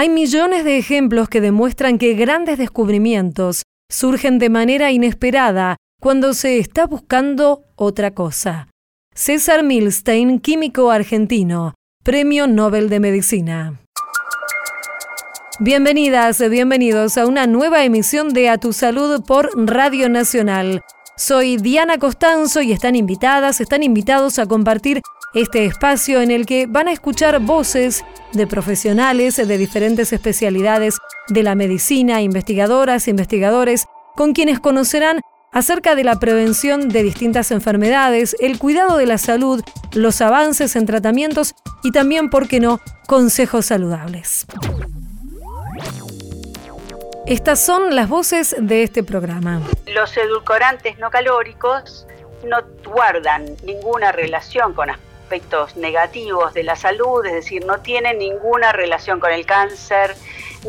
Hay millones de ejemplos que demuestran que grandes descubrimientos surgen de manera inesperada cuando se está buscando otra cosa. César Milstein, químico argentino, Premio Nobel de Medicina. Bienvenidas, bienvenidos a una nueva emisión de A Tu Salud por Radio Nacional. Soy Diana Costanzo y están invitadas, están invitados a compartir este espacio en el que van a escuchar voces de profesionales de diferentes especialidades de la medicina, investigadoras, investigadores, con quienes conocerán acerca de la prevención de distintas enfermedades, el cuidado de la salud, los avances en tratamientos y también, ¿por qué no?, consejos saludables. Estas son las voces de este programa. Los edulcorantes no calóricos no guardan ninguna relación con aspectos negativos de la salud, es decir, no tienen ninguna relación con el cáncer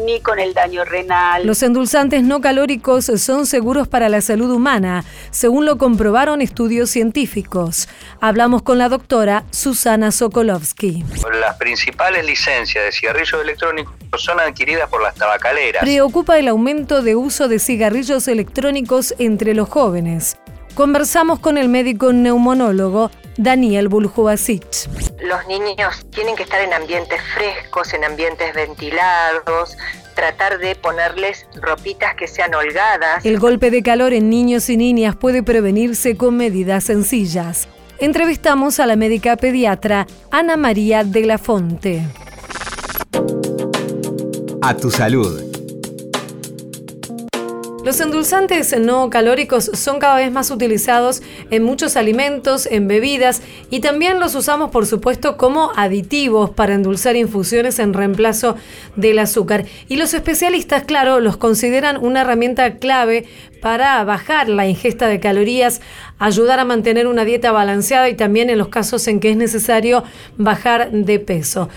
ni con el daño renal. Los endulzantes no calóricos son seguros para la salud humana, según lo comprobaron estudios científicos. Hablamos con la doctora Susana Sokolovsky. Las principales licencias de cigarrillos electrónicos son adquiridas por las tabacaleras. Preocupa el aumento de uso de cigarrillos electrónicos entre los jóvenes. Conversamos con el médico neumonólogo Daniel Buljubasic. Los niños tienen que estar en ambientes frescos, en ambientes ventilados, tratar de ponerles ropitas que sean holgadas. El golpe de calor en niños y niñas puede prevenirse con medidas sencillas. Entrevistamos a la médica pediatra Ana María de la Fonte. A tu salud los endulzantes no calóricos son cada vez más utilizados en muchos alimentos, en bebidas y también los usamos por supuesto como aditivos para endulzar infusiones en reemplazo del azúcar. Y los especialistas, claro, los consideran una herramienta clave para bajar la ingesta de calorías, ayudar a mantener una dieta balanceada y también en los casos en que es necesario bajar de peso.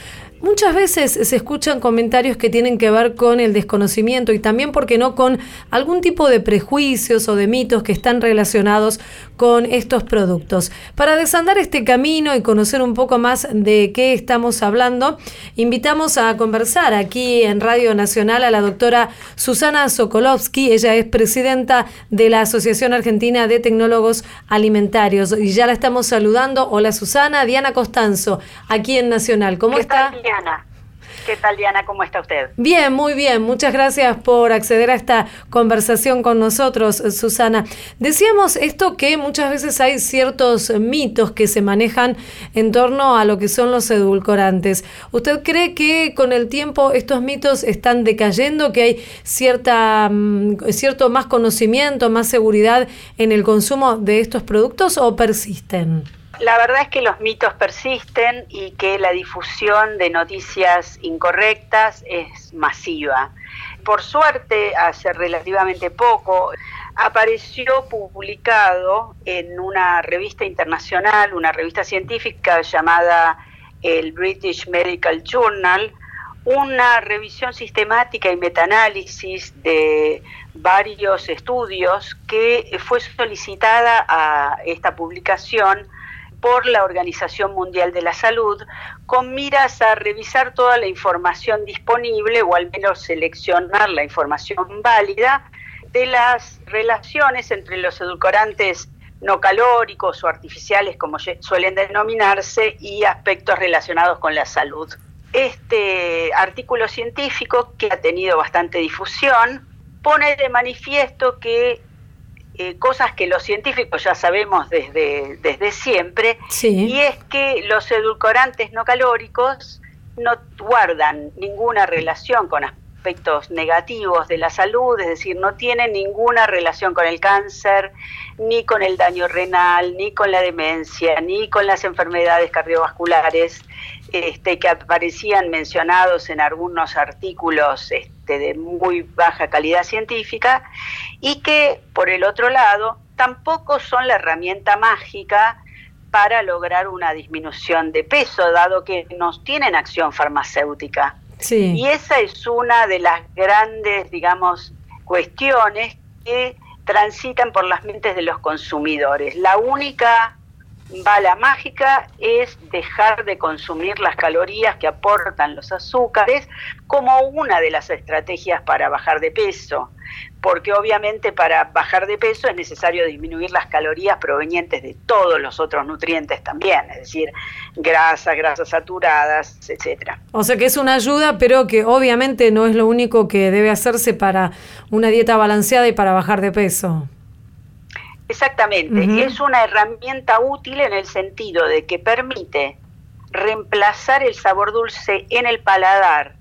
Muchas veces se escuchan comentarios que tienen que ver con el desconocimiento y también, porque no?, con algún tipo de prejuicios o de mitos que están relacionados con estos productos. Para desandar este camino y conocer un poco más de qué estamos hablando, invitamos a conversar aquí en Radio Nacional a la doctora Susana Sokolovsky. Ella es presidenta de la Asociación Argentina de Tecnólogos Alimentarios y ya la estamos saludando. Hola Susana, Diana Costanzo, aquí en Nacional. ¿Cómo está? ¿Qué tal, Diana? ¿Cómo está usted? Bien, muy bien. Muchas gracias por acceder a esta conversación con nosotros, Susana. Decíamos esto que muchas veces hay ciertos mitos que se manejan en torno a lo que son los edulcorantes. ¿Usted cree que con el tiempo estos mitos están decayendo, que hay cierta, mm, cierto más conocimiento, más seguridad en el consumo de estos productos o persisten? La verdad es que los mitos persisten y que la difusión de noticias incorrectas es masiva. Por suerte, hace relativamente poco, apareció publicado en una revista internacional, una revista científica llamada el British Medical Journal, una revisión sistemática y metaanálisis de varios estudios que fue solicitada a esta publicación por la Organización Mundial de la Salud con miras a revisar toda la información disponible o al menos seleccionar la información válida de las relaciones entre los edulcorantes no calóricos o artificiales, como suelen denominarse, y aspectos relacionados con la salud. Este artículo científico, que ha tenido bastante difusión, pone de manifiesto que eh, cosas que los científicos ya sabemos desde, desde siempre, y es que los edulcorantes no calóricos no guardan ninguna relación con aspectos negativos de la salud, es decir, no tienen ninguna relación con el cáncer, ni con el daño renal, ni con la demencia, ni con las enfermedades cardiovasculares este, que aparecían mencionados en algunos artículos este, de muy baja calidad científica y que, por el otro lado, tampoco son la herramienta mágica para lograr una disminución de peso, dado que no tienen acción farmacéutica. Y esa es una de las grandes, digamos, cuestiones que transitan por las mentes de los consumidores. La única bala mágica es dejar de consumir las calorías que aportan los azúcares como una de las estrategias para bajar de peso, porque obviamente para bajar de peso es necesario disminuir las calorías provenientes de todos los otros nutrientes también, es decir, grasas, grasas saturadas, etcétera. O sea que es una ayuda, pero que obviamente no es lo único que debe hacerse para una dieta balanceada y para bajar de peso. Exactamente, es una herramienta útil en el sentido de que permite reemplazar el sabor dulce en el paladar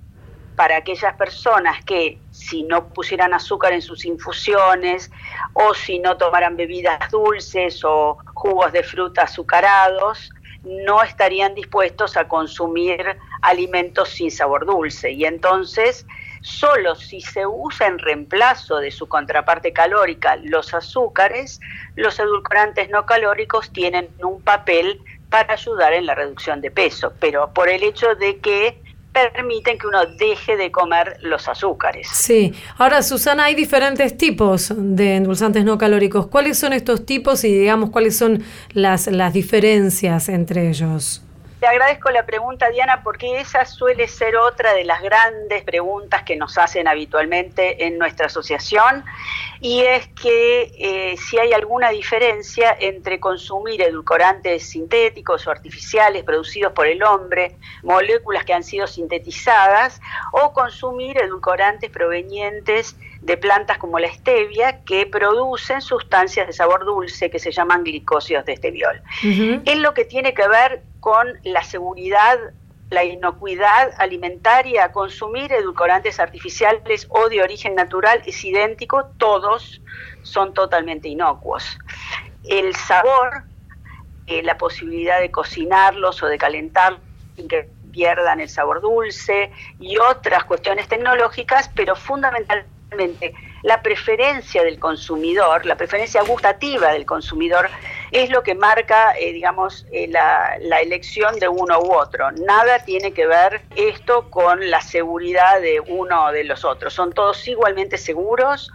para aquellas personas que si no pusieran azúcar en sus infusiones o si no tomaran bebidas dulces o jugos de fruta azucarados, no estarían dispuestos a consumir alimentos sin sabor dulce. Y entonces Solo si se usa en reemplazo de su contraparte calórica los azúcares, los edulcorantes no calóricos tienen un papel para ayudar en la reducción de peso, pero por el hecho de que permiten que uno deje de comer los azúcares. Sí. Ahora, Susana, hay diferentes tipos de endulzantes no calóricos. ¿Cuáles son estos tipos y, digamos, cuáles son las, las diferencias entre ellos? Te agradezco la pregunta, Diana, porque esa suele ser otra de las grandes preguntas que nos hacen habitualmente en nuestra asociación, y es que eh, si hay alguna diferencia entre consumir edulcorantes sintéticos o artificiales producidos por el hombre, moléculas que han sido sintetizadas, o consumir edulcorantes provenientes de plantas como la stevia que producen sustancias de sabor dulce que se llaman glicósidos de esteviol. Es lo que tiene que ver con la seguridad, la inocuidad alimentaria, consumir edulcorantes artificiales o de origen natural es idéntico, todos son totalmente inocuos. El sabor, eh, la posibilidad de cocinarlos o de calentarlos sin que pierdan el sabor dulce y otras cuestiones tecnológicas, pero fundamentalmente la preferencia del consumidor, la preferencia gustativa del consumidor, es lo que marca, eh, digamos, eh, la, elección de uno u otro. Nada tiene que ver esto con la seguridad de uno o de los otros. Son todos igualmente seguros,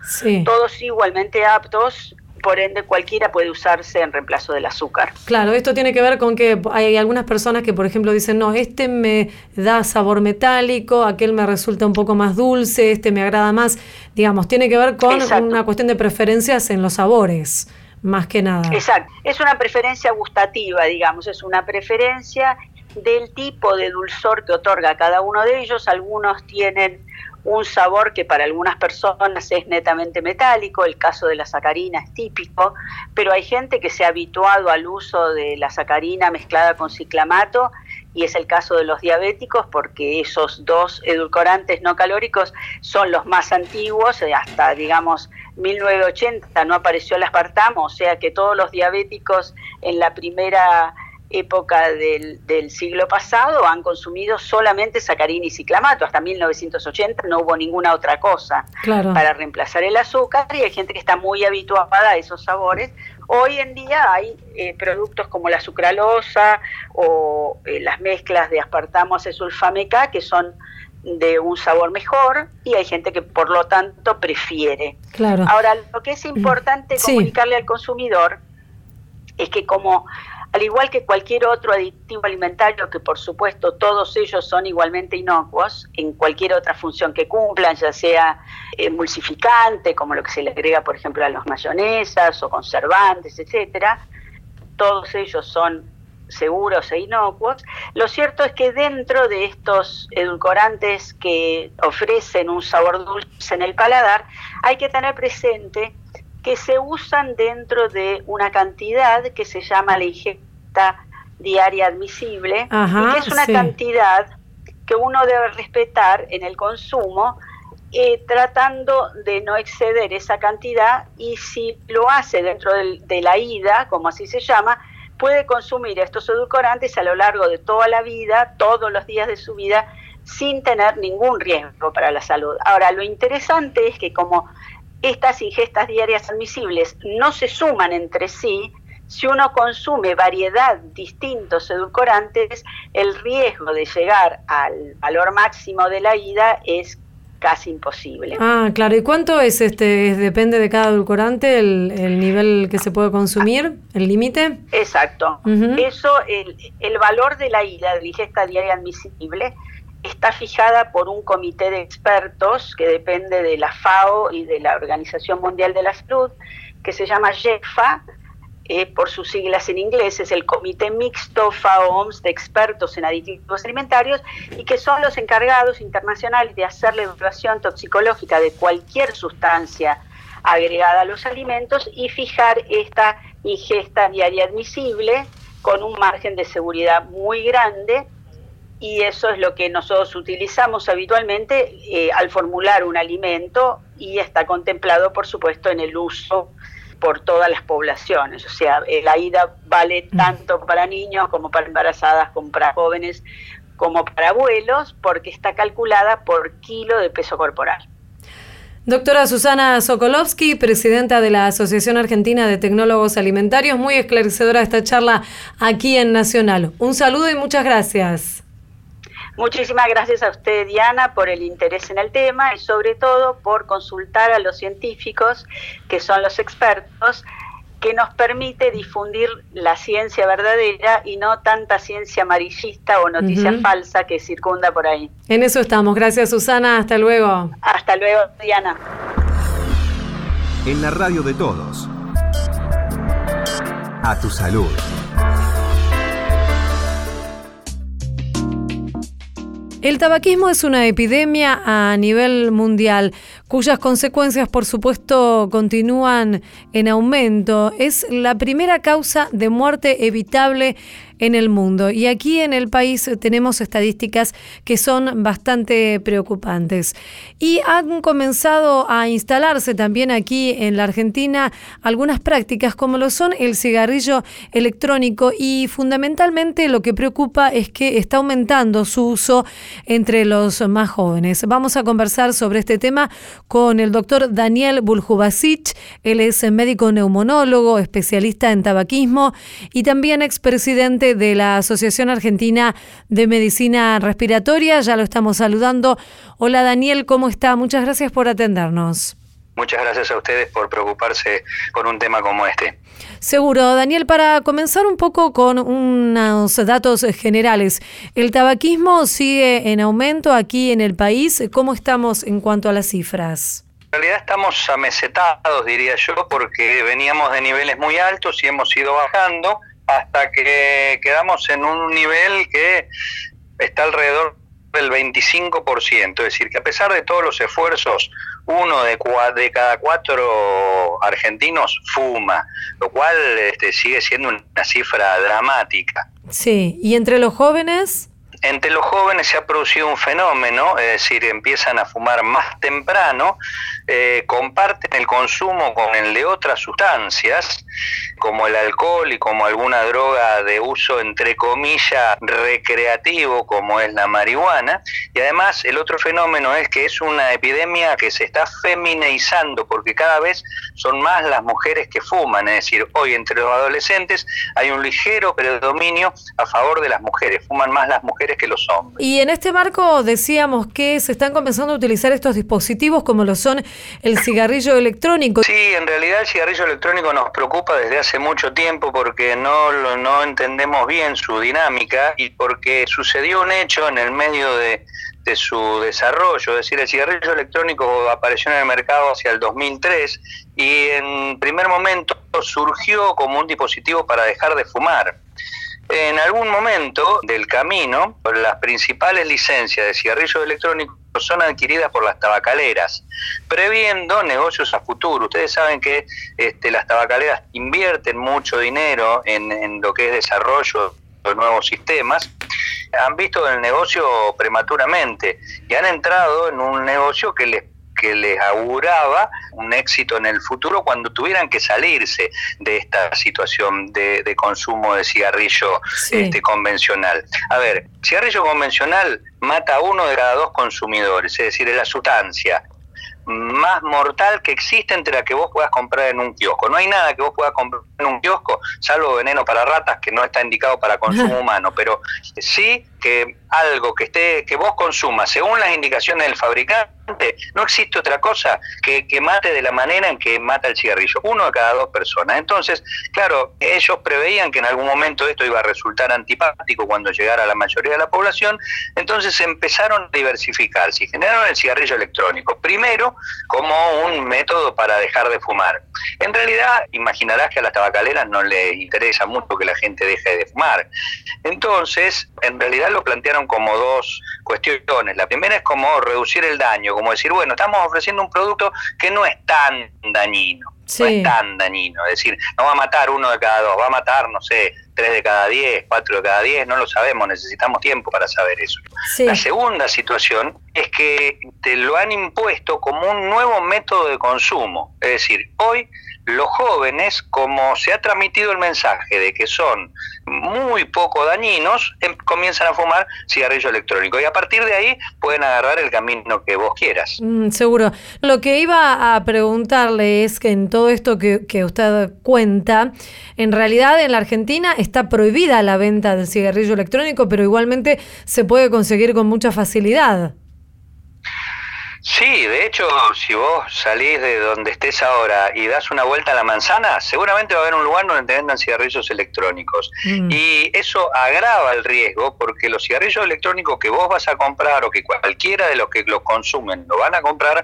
todos igualmente aptos por ende cualquiera puede usarse en reemplazo del azúcar. Claro, esto tiene que ver con que hay algunas personas que, por ejemplo, dicen, no, este me da sabor metálico, aquel me resulta un poco más dulce, este me agrada más. Digamos, tiene que ver con una cuestión de preferencias en los sabores, más que nada. Exacto, es una preferencia gustativa, digamos, es una preferencia del tipo de dulzor que otorga cada uno de ellos. Algunos tienen un sabor que para algunas personas es netamente metálico, el caso de la sacarina es típico, pero hay gente que se ha habituado al uso de la sacarina mezclada con ciclamato y es el caso de los diabéticos porque esos dos edulcorantes no calóricos son los más antiguos, eh, hasta digamos 1980 no apareció el aspartamo, o sea que todos los diabéticos en la primera época del, del, siglo pasado han consumido solamente sacarina y ciclamato. Hasta 1980 no hubo ninguna otra cosa para reemplazar el azúcar y hay gente que está muy habituada a esos sabores. Hoy en día hay eh, productos como la sucralosa o eh, las mezclas de aspartamo acesulfame K que son de un sabor mejor y hay gente que por lo tanto prefiere. Claro. Ahora, lo que es importante comunicarle al consumidor es que como al igual que cualquier otro aditivo alimentario, que por supuesto todos ellos son igualmente inocuos en cualquier otra función que cumplan, ya sea emulsificante, como lo que se le agrega, por ejemplo, a los mayonesas o conservantes, etcétera, todos ellos son seguros e inocuos. Lo cierto es que dentro de estos edulcorantes que ofrecen un sabor dulce en el paladar, hay que tener presente que se usan dentro de una cantidad que se llama la ingesta diaria admisible, y que es una cantidad que uno debe respetar en el consumo, eh, tratando de no exceder esa cantidad y si lo hace dentro de la ida, como así se llama, puede consumir estos edulcorantes a lo largo de toda la vida, todos los días de su vida, sin tener ningún riesgo para la salud. Ahora, lo interesante es que como estas ingestas diarias admisibles no se suman entre sí, si uno consume variedad distintos edulcorantes, el riesgo de llegar al valor máximo de la ida es casi imposible. Ah, claro. ¿Y cuánto es este? ¿Depende de cada edulcorante el, nivel que se puede consumir, el límite? Exacto. Eso, el, el, valor de la ida de ingesta diaria admisible está fijada por un comité de expertos que depende de la FAO y de la Organización Mundial de la Salud, que se llama JEFA, eh, por sus siglas en inglés, es el Comité Mixto FAO-OMS de Expertos en Aditivos Alimentarios y que son los encargados internacionales de hacer la evaluación toxicológica de cualquier sustancia agregada a los alimentos y fijar esta ingesta diaria admisible con un margen de seguridad muy grande y eso es lo que nosotros utilizamos habitualmente eh, al formular un alimento y está contemplado, por supuesto, en el uso por todas las poblaciones. O sea, eh, la ida vale mm. tanto para niños como para embarazadas, como para jóvenes, como para abuelos, porque está calculada por kilo de peso corporal. Doctora Susana Sokolovsky, presidenta de la Asociación Argentina de Tecnólogos Alimentarios, muy esclarecedora esta charla aquí en Nacional. Un saludo y muchas gracias. Muchísimas gracias a usted, Diana, por el interés en el tema y sobre todo por consultar a los científicos, que son los expertos, que nos permite difundir la ciencia verdadera y no tanta ciencia amarillista o noticia falsa que circunda por ahí. En eso estamos. Gracias, Susana. Hasta luego. Hasta luego, Diana. En la radio de todos. A tu salud. El tabaquismo es una epidemia a nivel mundial cuyas consecuencias, por supuesto, continúan en aumento. Es la primera causa de muerte evitable en el mundo. Y aquí en el país tenemos estadísticas que son bastante preocupantes. Y han comenzado a instalarse también aquí en la Argentina algunas prácticas como lo son el cigarrillo electrónico y fundamentalmente lo que preocupa es que está aumentando su uso entre los más jóvenes. Vamos a conversar sobre este tema con el doctor Daniel Buljubasic. Él es médico neumonólogo, especialista en tabaquismo y también expresidente de la Asociación Argentina de Medicina Respiratoria. Ya lo estamos saludando. Hola Daniel, ¿cómo está? Muchas gracias por atendernos. Muchas gracias a ustedes por preocuparse por un tema como este. Seguro, Daniel, para comenzar un poco con unos datos generales. ¿El tabaquismo sigue en aumento aquí en el país? ¿Cómo estamos en cuanto a las cifras? En realidad estamos amesetados, diría yo, porque veníamos de niveles muy altos y hemos ido bajando hasta que quedamos en un nivel que está alrededor del 25%, es decir, que a pesar de todos los esfuerzos, uno de, de cada cuatro argentinos fuma, lo cual este, sigue siendo una cifra dramática. Sí, ¿y entre los jóvenes? Entre los jóvenes se ha producido un fenómeno, es decir, empiezan a fumar más temprano, eh, comparten el consumo con el de otras sustancias, como el alcohol y como alguna droga de uso entre comillas recreativo como es la marihuana. Y además el otro fenómeno es que es una epidemia que se está feminizando porque cada vez son más las mujeres que fuman, es decir, hoy entre los adolescentes hay un ligero predominio a favor de las mujeres, fuman más las mujeres que los hombres. Y en este marco decíamos que se están comenzando a utilizar estos dispositivos como lo son el cigarrillo electrónico. Sí, en realidad el cigarrillo electrónico nos preocupa desde hace mucho tiempo porque no, no entendemos bien su dinámica y porque sucedió un hecho en el medio de, de su desarrollo, es decir, el cigarrillo electrónico apareció en el mercado hacia el 2003 y en primer momento surgió como un dispositivo para dejar de fumar. En algún momento del camino, las principales licencias de cigarrillos electrónicos son adquiridas por las tabacaleras, previendo negocios a futuro. Ustedes saben que este, las tabacaleras invierten mucho dinero en, en lo que es desarrollo de nuevos sistemas han visto el negocio prematuramente y han entrado en un negocio que les que les auguraba un éxito en el futuro cuando tuvieran que salirse de esta situación de, consumo de cigarrillo este, convencional. A ver, cigarrillo convencional mata a uno de cada dos consumidores, es decir, es la sustancia más mortal que existe entre la que vos puedas comprar en un kiosco. No hay nada que vos puedas comprar en un kiosco, salvo veneno para ratas que no está indicado para consumo humano, pero sí que algo que esté que vos consumas según las indicaciones del fabricante no existe otra cosa que, que mate de la manera en que mata el cigarrillo, uno de cada dos personas. Entonces, claro, ellos preveían que en algún momento esto iba a resultar antipático cuando llegara a la mayoría de la población, entonces empezaron a diversificarse y generaron el cigarrillo electrónico, primero como un método para dejar de fumar. En realidad, imaginarás que a las tabacaleras no les interesa mucho que la gente deje de fumar. Entonces, en realidad lo plantearon como dos cuestiones. La primera es como reducir el daño, como decir, bueno, estamos ofreciendo un producto que no es tan dañino, no es tan dañino, es decir, no va a matar uno de cada dos, va a matar, no sé, tres de cada diez, cuatro de cada diez, no lo sabemos, necesitamos tiempo para saber eso. La segunda situación es que te lo han impuesto como un nuevo método de consumo, es decir, hoy los jóvenes, como se ha transmitido el mensaje de que son muy poco dañinos, em, comienzan a fumar cigarrillo electrónico y a partir de ahí pueden agarrar el camino que vos quieras. Mm, seguro. Lo que iba a preguntarle es que en todo esto que, que usted cuenta, en realidad en la Argentina está prohibida la venta del cigarrillo electrónico, pero igualmente se puede conseguir con mucha facilidad. Sí, de hecho, si vos salís de donde estés ahora y das una vuelta a la manzana, seguramente va a haber un lugar donde te vendan cigarrillos electrónicos. Mm. Y eso agrava el riesgo porque los cigarrillos electrónicos que vos vas a comprar o que cualquiera de los que los consumen lo van a comprar,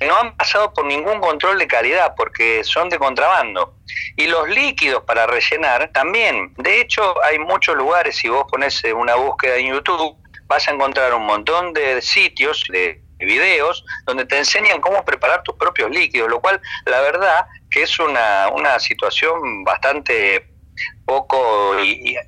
no han pasado por ningún control de calidad porque son de contrabando. Y los líquidos para rellenar también. De hecho, hay muchos lugares, si vos pones una búsqueda en YouTube, vas a encontrar un montón de sitios de videos donde te enseñan cómo preparar tus propios líquidos, lo cual la verdad que es una, una situación bastante poco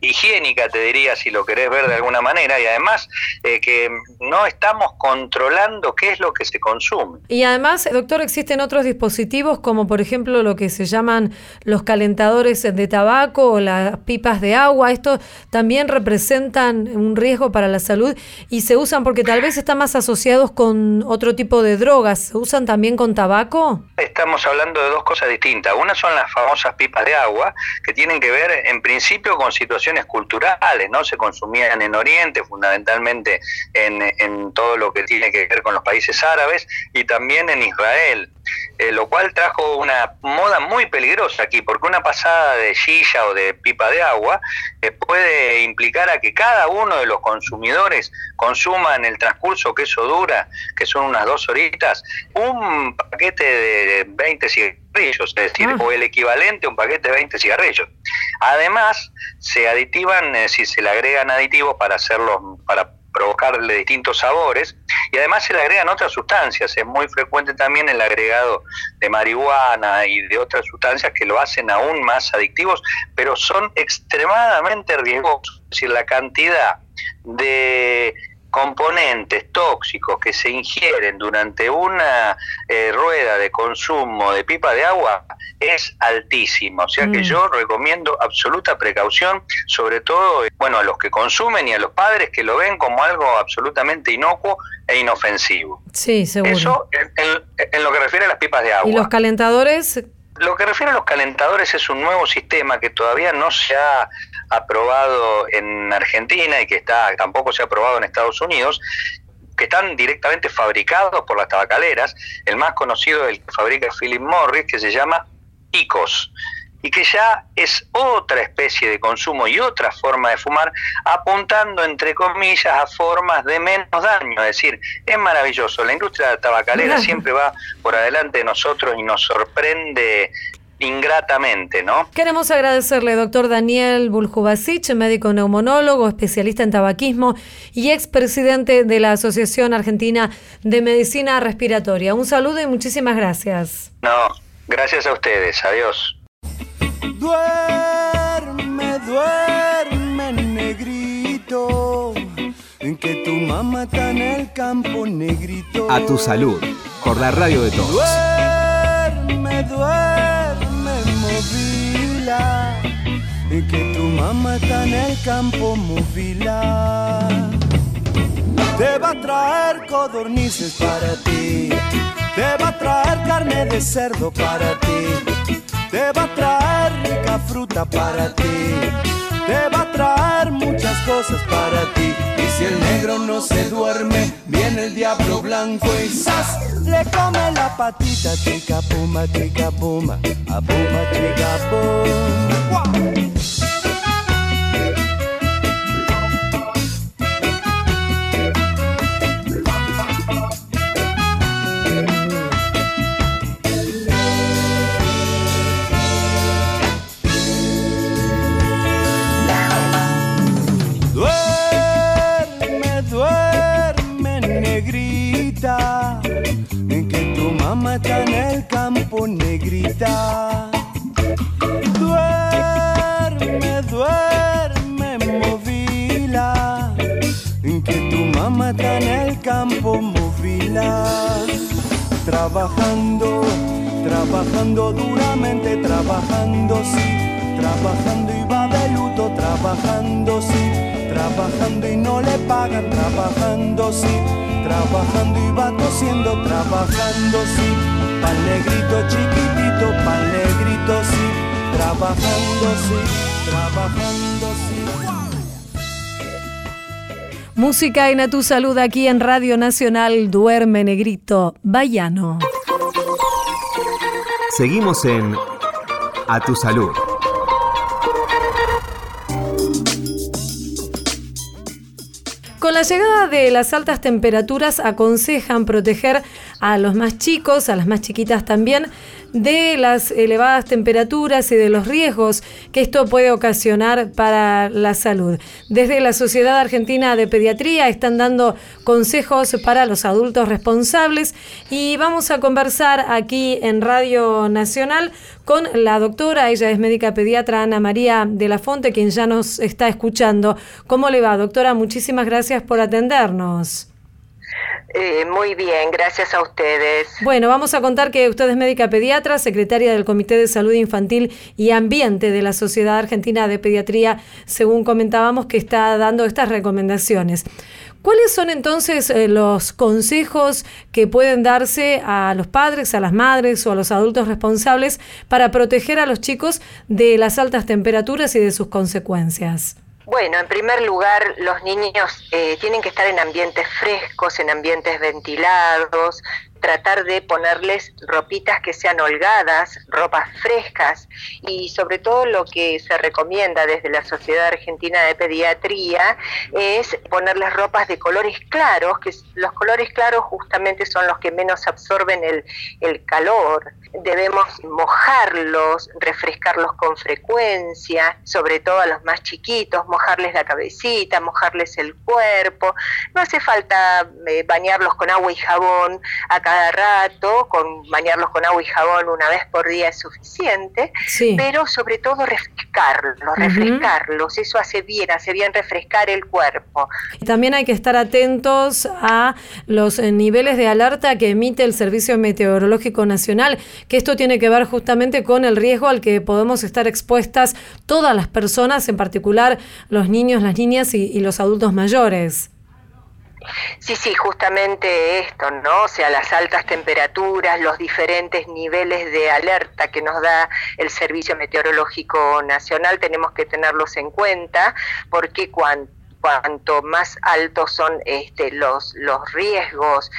higiénica, te diría, si lo querés ver de alguna manera, y además eh, que no estamos controlando qué es lo que se consume. Y además, doctor, existen otros dispositivos como por ejemplo lo que se llaman los calentadores de tabaco o las pipas de agua. Estos también representan un riesgo para la salud y se usan porque tal vez están más asociados con otro tipo de drogas. ¿Se usan también con tabaco? Estamos hablando de dos cosas distintas. Una son las famosas pipas de agua que tienen que ver en principio con situaciones culturales, ¿no? Se consumían en Oriente, fundamentalmente en, en todo lo que tiene que ver con los países árabes y también en Israel. Eh, lo cual trajo una moda muy peligrosa aquí, porque una pasada de silla o de pipa de agua eh, puede implicar a que cada uno de los consumidores consuma en el transcurso que eso dura, que son unas dos horitas, un paquete de 20 cigarrillos, es decir, ah. o el equivalente a un paquete de 20 cigarrillos. Además, se aditivan, eh, si se le agregan aditivos para hacerlos, para provocarle distintos sabores y además se le agregan otras sustancias. Es muy frecuente también el agregado de marihuana y de otras sustancias que lo hacen aún más adictivos, pero son extremadamente riesgosos. Es decir, la cantidad de componentes tóxicos que se ingieren durante una eh, rueda de consumo de pipa de agua es altísimo. O sea que mm. yo recomiendo absoluta precaución, sobre todo bueno, a los que consumen y a los padres que lo ven como algo absolutamente inocuo e inofensivo. Sí, seguro. Eso en, lo que refiere a las pipas de agua. ¿Y los calentadores? Lo que refiere a los calentadores es un nuevo sistema que todavía no se ha aprobado en Argentina y que está tampoco se ha aprobado en Estados Unidos, que están directamente fabricados por las tabacaleras. El más conocido es el que fabrica Philip Morris, que se llama ICOS y que ya es otra especie de consumo y otra forma de fumar, apuntando entre comillas a formas de menos daño. Es decir, es maravilloso. La industria tabacalera siempre va por adelante de nosotros y nos sorprende ingratamente, ¿no? Queremos agradecerle, doctor Daniel Buljubasic, médico neumonólogo, especialista en tabaquismo y expresidente de la Asociación Argentina de Medicina Respiratoria. Un saludo y muchísimas gracias. No, gracias a ustedes. Adiós. Duerme, duerme, negrito, en que tu mamá está en el campo, negrito. A tu salud, por la radio de todos. Duerme, duerme movila. Y que tu mamá está en el campo movila. Te va a traer codornices para ti. Te va a traer carne de cerdo para ti te va a traer rica fruta para ti te va a traer muchas cosas para ti si el negro no se duerme, viene el diablo blanco y ¡zas! Le come la patita, chica puma, chica puma, a puma, chica puma. Trabajando, trabajando duramente, trabajando, sí. Trabajando y va de luto, trabajando, sí. Trabajando y no le pagan, trabajando, sí trabajando y va tosiendo, trabajando sí, pan negrito chiquitito, pan negrito sí, trabajando sí, trabajando Música en A Tu Salud aquí en Radio Nacional Duerme Negrito, Bayano. Seguimos en A Tu Salud. Con la llegada de las altas temperaturas aconsejan proteger a los más chicos, a las más chiquitas también, de las elevadas temperaturas y de los riesgos que esto puede ocasionar para la salud. Desde la Sociedad Argentina de Pediatría están dando consejos para los adultos responsables y vamos a conversar aquí en Radio Nacional con la doctora, ella es médica pediatra Ana María de la Fonte, quien ya nos está escuchando. ¿Cómo le va, doctora? Muchísimas gracias por atendernos. Eh, muy bien, gracias a ustedes. Bueno, vamos a contar que usted es médica pediatra, secretaria del Comité de Salud Infantil y Ambiente de la Sociedad Argentina de Pediatría, según comentábamos que está dando estas recomendaciones. ¿Cuáles son entonces eh, los consejos que pueden darse a los padres, a las madres o a los adultos responsables para proteger a los chicos de las altas temperaturas y de sus consecuencias? Bueno, en primer lugar, los niños eh, tienen que estar en ambientes frescos, en ambientes ventilados, tratar de ponerles ropitas que sean holgadas, ropas frescas y sobre todo lo que se recomienda desde la Sociedad Argentina de Pediatría es ponerles ropas de colores claros, que los colores claros justamente son los que menos absorben el, el calor. Debemos mojarlos, refrescarlos con frecuencia, sobre todo a los más chiquitos, mojarles la cabecita, mojarles el cuerpo. No hace falta eh, bañarlos con agua y jabón a cada rato, con bañarlos con agua y jabón una vez por día es suficiente, pero sobre todo refrescarlos, refrescarlos, eso hace bien, hace bien refrescar el cuerpo. También hay que estar atentos a los eh, niveles de alerta que emite el Servicio Meteorológico Nacional, que esto tiene que ver justamente con el riesgo al que podemos estar expuestas todas las personas, en particular los niños, las niñas y los adultos mayores. Sí, sí, justamente esto, ¿no? O sea, las altas temperaturas, los diferentes niveles de alerta que nos da el Servicio Meteorológico Nacional, tenemos que tenerlos en cuenta porque cuanto más altos son este, los, los riesgos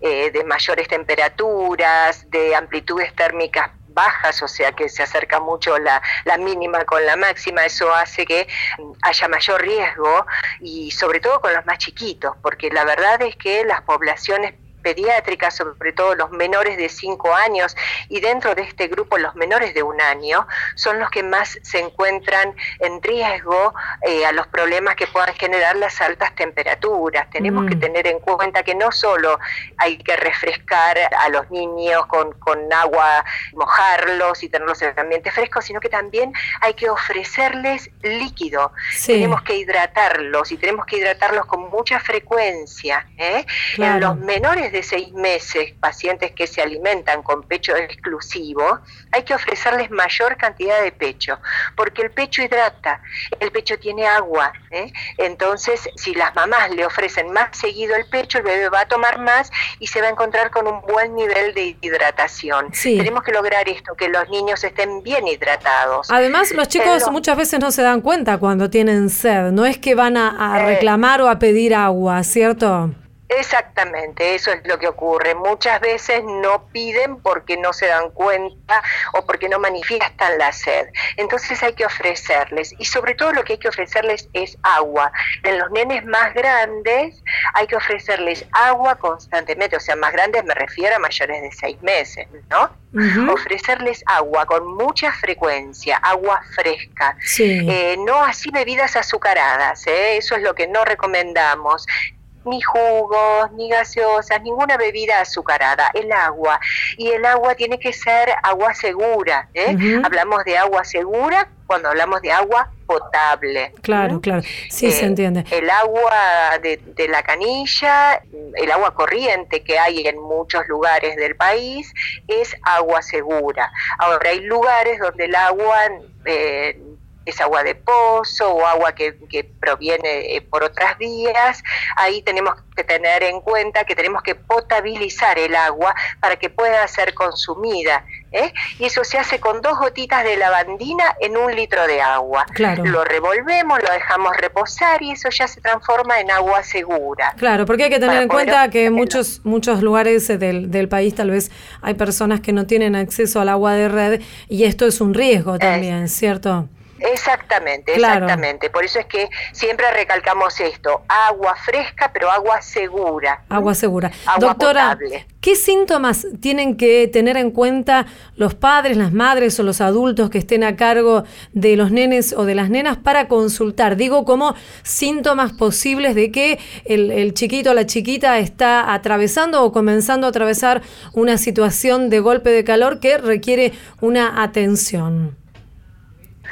eh, de mayores temperaturas, de amplitudes térmicas bajas, o sea que se acerca mucho la, la mínima con la máxima, eso hace que haya mayor riesgo y sobre todo con los más chiquitos, porque la verdad es que las poblaciones pediátricas, sobre todo los menores de 5 años, y dentro de este grupo los menores de un año, son los que más se encuentran en riesgo eh, a los problemas que puedan generar las altas temperaturas. Tenemos que mm. tener en cuenta que no solo hay que refrescar a los niños con, con agua, mojarlos y tenerlos en ambiente fresco, sino que también hay que ofrecerles líquido. Tenemos que hidratarlos y tenemos que hidratarlos con mucha frecuencia. ¿eh? En los menores de de seis meses, pacientes que se alimentan con pecho exclusivo, hay que ofrecerles mayor cantidad de pecho, porque el pecho hidrata, el pecho tiene agua. ¿eh? Entonces, si las mamás le ofrecen más seguido el pecho, el bebé va a tomar más y se va a encontrar con un buen nivel de hidratación. Tenemos que lograr esto, que los niños estén bien hidratados. Además, los chicos muchas veces no se dan cuenta cuando tienen sed, no es que van a, eh. reclamar o a pedir agua, ¿cierto? Exactamente, eso es lo que ocurre. Muchas veces no piden porque no se dan cuenta o porque no manifiestan la sed. Entonces hay que ofrecerles y sobre todo lo que hay que ofrecerles es agua. En los nenes más grandes hay que ofrecerles agua constantemente, o sea, más grandes me refiero a mayores de seis meses, ¿no? Ofrecerles agua con mucha frecuencia, agua fresca, eh, no así bebidas azucaradas, ¿eh? eso es lo que no recomendamos ni jugos, ni gaseosas, ninguna bebida azucarada, el agua. Y el agua tiene que ser agua segura. ¿eh? Hablamos de agua segura cuando hablamos de agua potable. Claro, claro, sí se eh, entiende. El agua de, la canilla, el agua corriente que hay en muchos lugares del país, es agua segura. Ahora, hay lugares donde el agua eh, es agua de pozo o agua que, proviene eh, por otras vías, ahí tenemos que tener en cuenta que tenemos que potabilizar el agua para que pueda ser consumida. ¿eh? Y eso se hace con dos gotitas de lavandina en un litro de agua. Lo revolvemos, lo dejamos reposar y eso ya se transforma en agua segura. Claro, porque hay que tener en cuenta que en muchos, muchos lugares del, del, país tal vez hay personas que no tienen acceso al agua de red y esto es un riesgo también, ¿cierto? Exactamente, exactamente. Por eso es que siempre recalcamos esto, agua fresca, pero agua segura. Agua segura. Doctora, ¿qué síntomas tienen que tener en cuenta los padres, las madres o los adultos que estén a cargo de los nenes o de las nenas para consultar? Digo, como síntomas posibles de que el, el chiquito o la chiquita está atravesando o comenzando a atravesar una situación de golpe de calor que requiere una atención.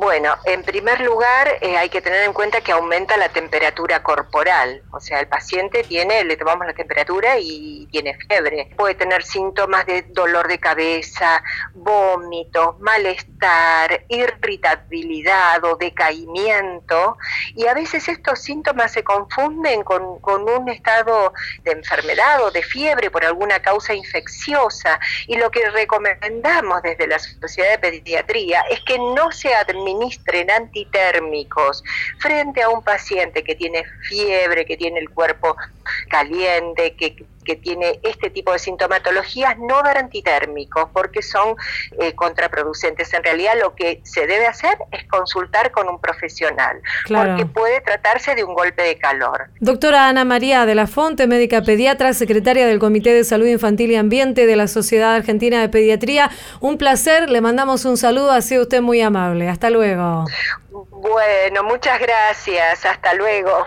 Bueno, en primer lugar eh, hay que tener en cuenta que aumenta la temperatura corporal, o sea, el paciente tiene, le tomamos la temperatura y tiene fiebre. Puede tener síntomas de dolor de cabeza, vómito, malestar, irritabilidad o decaimiento. Y a veces estos síntomas se confunden con, con un estado de enfermedad o de fiebre por alguna causa infecciosa. Y lo que recomendamos desde la Sociedad de Pediatría es que no se administren antitérmicos frente a un paciente que tiene fiebre, que tiene el cuerpo caliente, que que tiene este tipo de sintomatologías no dar antitérmicos porque son eh, contraproducentes. En realidad lo que se debe hacer es consultar con un profesional porque puede tratarse de un golpe de calor. Doctora Ana María de la Fonte, médica pediatra, secretaria del Comité de Salud Infantil y Ambiente de la Sociedad Argentina de Pediatría, un placer, le mandamos un saludo, ha sido usted muy amable. Hasta luego. Bueno, muchas gracias, hasta luego.